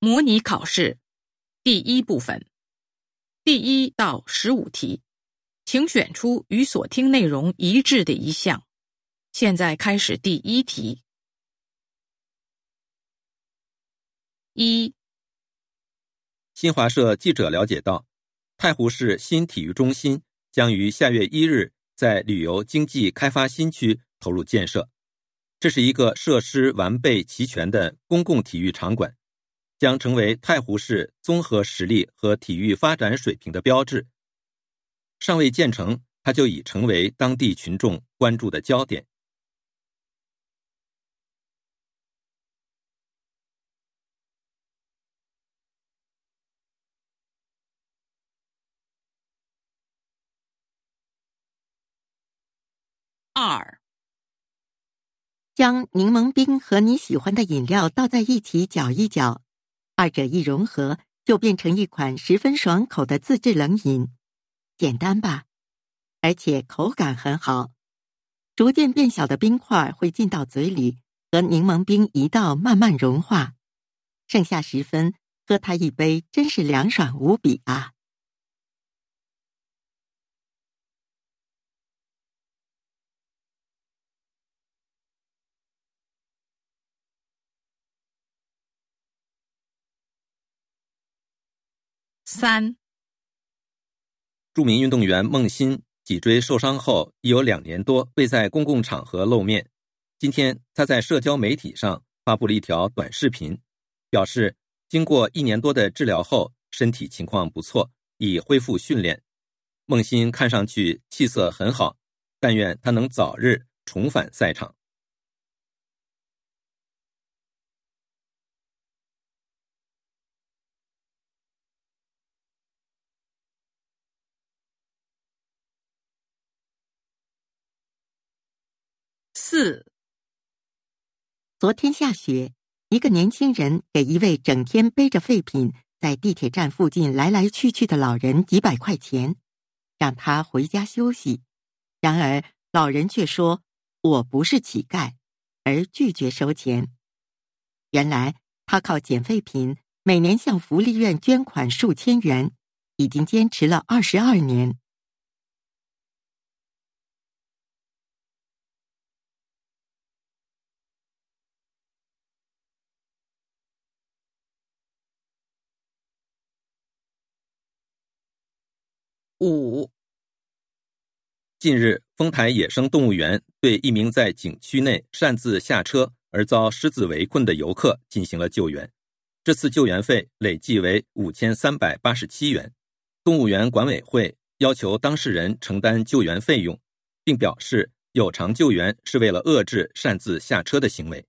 模拟考试第一部分第一到十五题，请选出与所听内容一致的一项。现在开始第一题。一，新华社记者了解到，太湖市新体育中心将于下月一日在旅游经济开发新区投入建设，这是一个设施完备齐全的公共体育场馆。将成为太湖市综合实力和体育发展水平的标志。尚未建成，它就已成为当地群众关注的焦点。二，将柠檬冰和你喜欢的饮料倒在一起搅一搅。二者一融合，就变成一款十分爽口的自制冷饮，简单吧？而且口感很好。逐渐变小的冰块会进到嘴里，和柠檬冰一道慢慢融化。剩下十分，喝它一杯，真是凉爽无比啊！三，著名运动员孟欣脊椎受伤后已有两年多未在公共场合露面。今天，他在社交媒体上发布了一条短视频，表示经过一年多的治疗后，身体情况不错，已恢复训练。孟欣看上去气色很好，但愿他能早日重返赛场。四，昨天下雪，一个年轻人给一位整天背着废品在地铁站附近来来去去的老人几百块钱，让他回家休息。然而老人却说：“我不是乞丐”，而拒绝收钱。原来他靠捡废品，每年向福利院捐款数千元，已经坚持了二十二年。五，近日，丰台野生动物园对一名在景区内擅自下车而遭狮子围困的游客进行了救援。这次救援费累计为五千三百八十七元。动物园管委会要求当事人承担救援费用，并表示有偿救援是为了遏制擅自下车的行为。